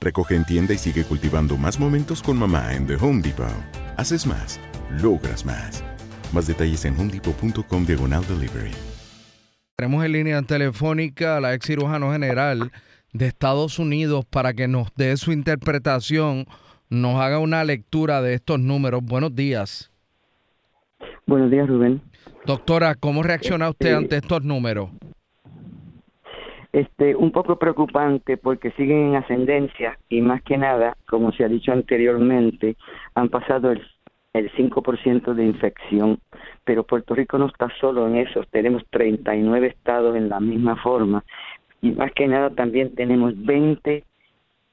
Recoge en tienda y sigue cultivando más momentos con mamá en The Home Depot. Haces más, logras más. Más detalles en homedepot.com diagonal delivery. Tenemos en línea telefónica a la ex cirujano general de Estados Unidos para que nos dé su interpretación, nos haga una lectura de estos números. Buenos días. Buenos días, Rubén. Doctora, ¿cómo reacciona usted ante estos números? Este, un poco preocupante porque siguen en ascendencia y más que nada, como se ha dicho anteriormente, han pasado el, el 5% de infección, pero Puerto Rico no está solo en eso, tenemos 39 estados en la misma forma. Y más que nada también tenemos 20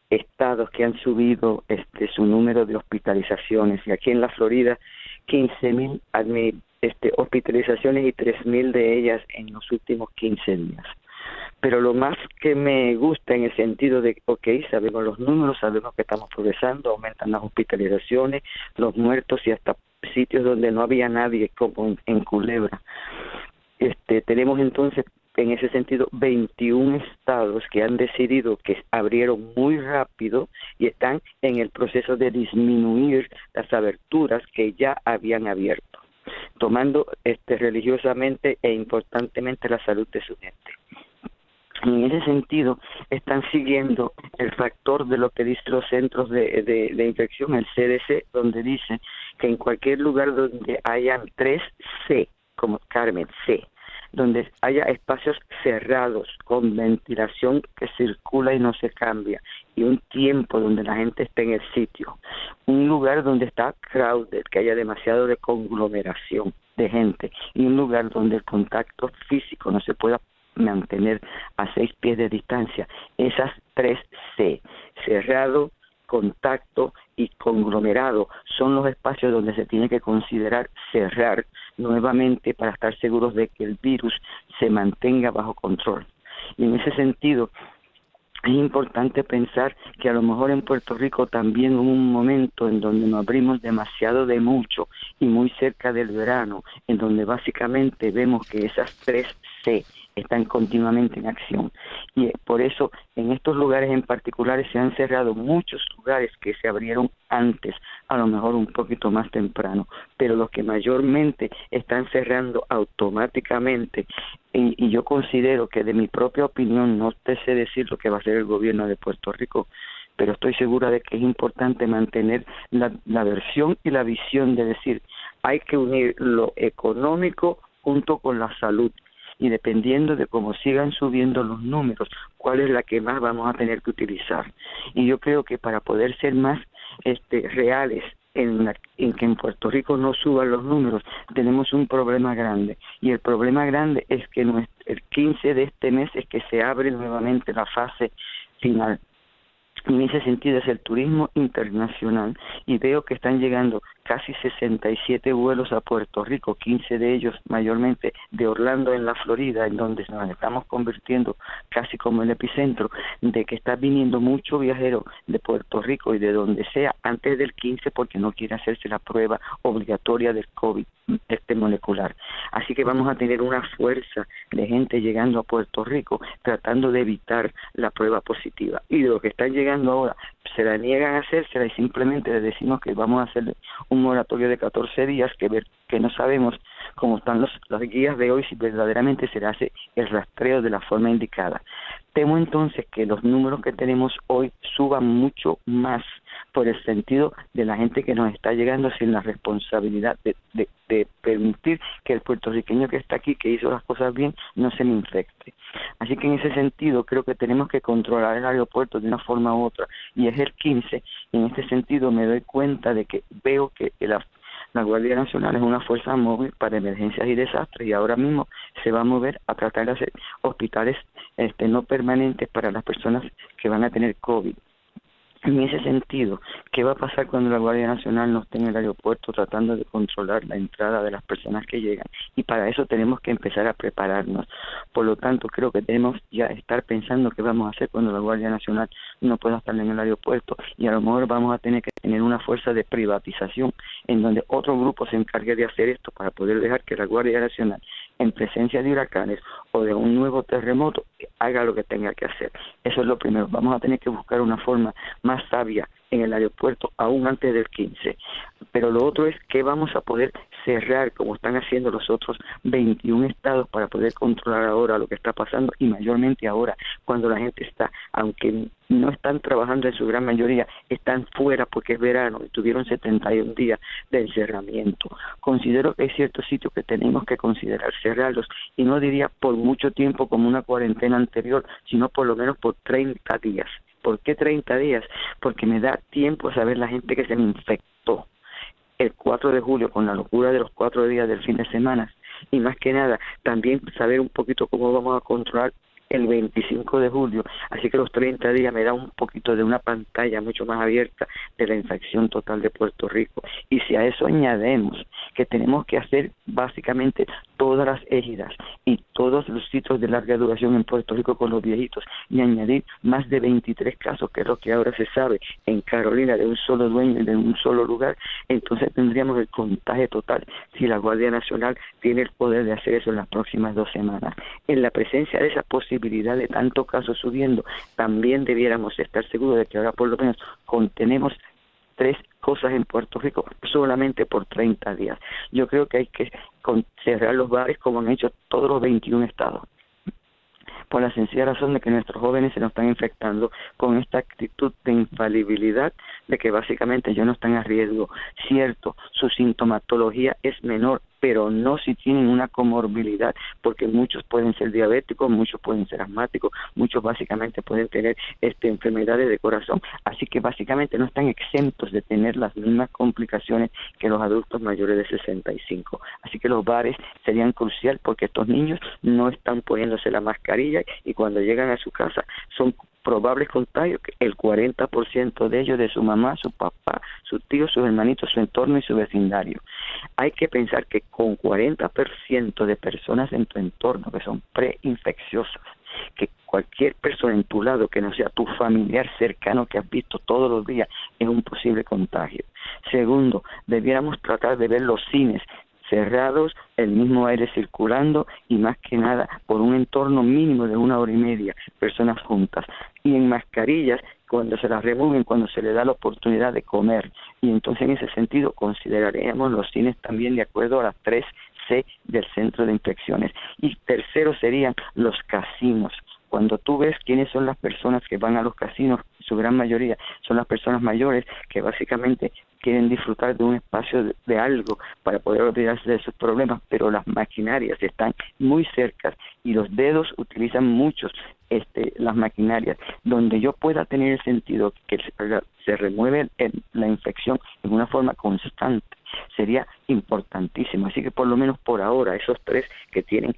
estados que han subido este su número de hospitalizaciones. Y aquí en la Florida 15.000 este, hospitalizaciones y 3.000 de ellas en los últimos 15 días pero lo más que me gusta en el sentido de, ok, sabemos los números, sabemos que estamos progresando, aumentan las hospitalizaciones, los muertos y hasta sitios donde no había nadie, como en, Culebra. Este, tenemos entonces, en ese sentido, 21 estados que han decidido que abrieron muy rápido y están en el proceso de disminuir las aberturas que ya habían abierto, tomando este, religiosamente e importantemente la salud de su gente en ese sentido están siguiendo el factor de lo que dicen los centros de, de, infección, el CDC, donde dice que en cualquier lugar donde hayan tres C, como Carmen, C, donde haya espacios cerrados con ventilación que circula y no se cambia y un tiempo donde la gente esté en el sitio, un lugar donde está crowded, que haya demasiado de conglomeración de gente y un lugar donde el contacto físico no se pueda mantener a seis pies de distancia. Esas tres C, cerrado, contacto y conglomerado, son los espacios donde se tiene que considerar cerrar nuevamente para estar seguros de que el virus se mantenga bajo control. Y en ese sentido, es importante pensar que a lo mejor en Puerto Rico también hubo un momento en donde nos abrimos demasiado de mucho y muy cerca del verano, en donde básicamente vemos que esas tres C están continuamente en acción. Y por eso en estos lugares en particulares se han cerrado muchos lugares que se abrieron antes, a lo mejor un poquito más temprano, pero los que mayormente están cerrando automáticamente, y, yo considero que de mi propia opinión, no te sé decir lo que va a hacer el gobierno de Puerto Rico, pero estoy segura de que es importante mantener la, la versión y la visión de decir, hay que unir lo económico junto con la salud y dependiendo de cómo sigan subiendo los números, cuál es la que más vamos a tener que utilizar. Y yo creo que para poder ser más este, reales en, en, que en Puerto Rico no suban los números, tenemos un problema grande. Y el problema grande es que el 15 de este mes es que se abre nuevamente la fase final en ese sentido es el turismo internacional y veo que están llegando casi 67 vuelos a Puerto Rico, 15 de ellos mayormente de Orlando en la Florida, en donde nos estamos convirtiendo casi como el epicentro de que está viniendo mucho viajero de Puerto Rico y de donde sea antes del 15 porque no quiere hacerse la prueba obligatoria del COVID este molecular. Así que vamos a tener una fuerza de gente llegando a Puerto Rico tratando de evitar la prueba positiva. Y de lo que están llegando ahora, se la niegan a hacérsela y simplemente les decimos que vamos a hacer un moratorio de 14 días que ver que no sabemos cómo están los, las guías de hoy si verdaderamente se hace el rastreo de la forma indicada. Temo entonces que los números que tenemos hoy suban mucho más por el sentido de la gente que nos está llegando sin la responsabilidad de, de, permitir que el puertorriqueño que está aquí, que hizo las cosas bien, no se me infecte. Así que en ese sentido creo que tenemos que controlar el aeropuerto de una forma u otra y es el 15 y en este sentido me doy cuenta de que veo que la la Guardia Nacional es una fuerza móvil para emergencias y desastres y ahora mismo se va a mover a tratar de hacer hospitales este, no permanentes para las personas que van a tener COVID. En ese sentido, ¿qué va a pasar cuando la Guardia Nacional no esté en el aeropuerto tratando de controlar la entrada de las personas que llegan? Y para eso tenemos que empezar a prepararnos. Por lo tanto, creo que tenemos ya estar pensando qué vamos a hacer cuando la Guardia Nacional no pueda estar en el aeropuerto y a lo mejor vamos a tener que tener una fuerza de privatización en donde otro grupo se encargue de hacer esto para poder dejar que la Guardia Nacional en presencia de huracanes o de un nuevo terremoto haga lo que tenga que hacer. Eso es lo primero. Vamos a tener que buscar una forma más sabia en el aeropuerto aún antes del 15. Pero lo otro es que vamos a poder cerrar como están haciendo los otros 21 estados para poder controlar ahora lo que está pasando y mayormente ahora cuando la gente está, aunque no están trabajando en su gran mayoría, están fuera porque es verano y tuvieron 71 días de encerramiento. Considero que hay ciertos sitios que tenemos que considerar cerrarlos y no diría por mucho tiempo como una cuarentena anterior, sino por lo menos por 30 días. ¿Por qué 30 días? Porque me da tiempo a saber la gente que se me infectó el 4 de julio con la locura de los cuatro días del fin de semana. Y más que nada también saber un poquito cómo vamos a controlar el 25 de julio, así que los 30 días me da un poquito de una pantalla mucho más abierta de la infección total de Puerto Rico. Y si a eso añadimos que tenemos que hacer básicamente todas las égidas y todos los sitios de larga duración en Puerto Rico con los viejitos y añadir más de 23 casos, que es lo que ahora se sabe en Carolina de un solo dueño y de un solo lugar, entonces tendríamos el contagio total si la Guardia Nacional tiene el poder de hacer eso en las próximas dos semanas. En la presencia de esa posibilidad de tantos casos subiendo, también debiéramos estar seguros de que ahora por lo menos contenemos tres cosas en Puerto Rico solamente por 30 días. Yo creo que hay que cerrar los bares como han hecho todos los 21 estados por la sencilla razón de que nuestros jóvenes se nos están infectando con esta actitud de infalibilidad de que básicamente ellos no están a riesgo. Cierto, su sintomatología es menor, pero no si tienen una comorbilidad, porque muchos pueden ser diabéticos, muchos pueden ser asmáticos, muchos básicamente pueden tener este, enfermedades de corazón, así que básicamente no están exentos de tener las mismas complicaciones que los adultos mayores de 65. Así que los bares serían crucial porque estos niños no están poniéndose la mascarilla y cuando llegan a su casa son probables contagios, el 40% de ellos de su mamá, su papá, su tío, sus hermanitos, su entorno y su vecindario. Hay que pensar que con 40% de personas en tu entorno que son preinfecciosas, que cualquier persona en tu lado que no sea tu familiar cercano que has visto todos los días es un posible contagio. Segundo, debiéramos tratar de ver los cines cerrados, el mismo aire circulando y más que nada por un entorno mínimo de una hora y media, personas juntas. Y en mascarillas cuando se las remueven, cuando se le da la oportunidad de comer. Y entonces en ese sentido consideraremos los cines también de acuerdo a las 3C del centro de infecciones. Y tercero serían los casinos cuando tú ves quiénes son las personas que van a los casinos, su gran mayoría son las personas mayores que básicamente quieren disfrutar de un espacio de, algo para poder olvidarse de sus problemas, pero las maquinarias están muy cerca y los dedos utilizan muchos este, las maquinarias, donde yo pueda tener el sentido que se remueve la infección en una forma constante sería importantísimo. Así que por lo menos por ahora, esos tres que tienen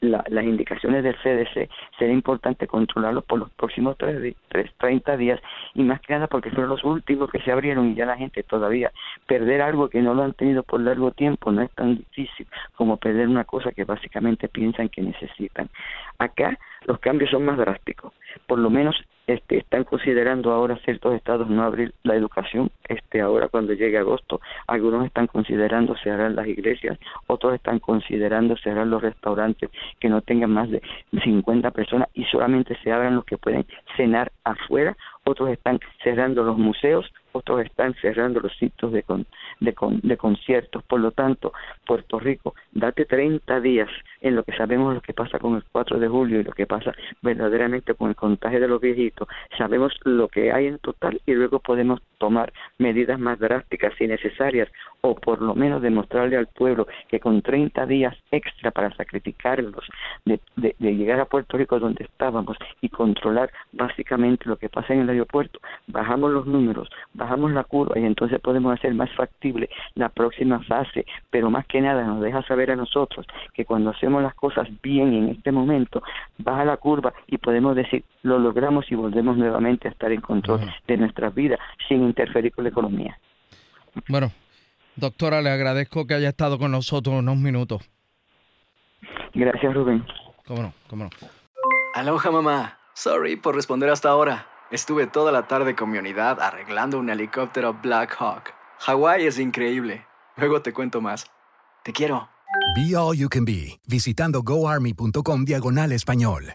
las indicaciones del CDC, sería importante controlarlos por los próximos tres, tres, 30 días y más que nada porque fueron los últimos que se abrieron y ya la gente todavía perder algo que no lo han tenido por largo tiempo no es tan difícil como perder una cosa que básicamente piensan que necesitan. Acá los cambios son más drásticos. Por lo menos este, están considerando ahora ciertos estados no abrir la educación este ahora cuando llegue agosto algunos están considerando cerrar las iglesias otros están considerando cerrar los restaurantes que no tengan más de 50 personas y solamente se abran los que pueden cenar afuera otros están cerrando los museos están cerrando los sitios de, de, de conciertos. Por lo tanto, Puerto Rico, date 30 días en lo que sabemos lo que pasa con el 4 de julio y lo que pasa verdaderamente con el contagio de los viejitos. Sabemos lo que hay en total y luego podemos tomar medidas más drásticas y necesarias o por lo menos demostrarle al pueblo que con 30 días extra para sacrificarlos de, de, de llegar a Puerto Rico donde estábamos y controlar básicamente lo que pasa en el aeropuerto, bajamos los números, bajamos la curva y entonces podemos hacer más factible la próxima fase, pero más que nada nos deja saber a nosotros que cuando hacemos las cosas bien en este momento, baja la curva y podemos decir, lo logramos y volvemos nuevamente a estar en control de nuestras vidas sin interferir con la economía. Bueno, doctora, le agradezco que haya estado con nosotros unos minutos. Gracias, Rubén. ¿Cómo no? ¿Cómo no? Aloha, mamá. Sorry por responder hasta ahora. Estuve toda la tarde con mi unidad arreglando un helicóptero Black Hawk. Hawái es increíble. Luego te cuento más. Te quiero. Be All You Can Be, visitando goarmy.com diagonal español.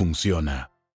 funciona.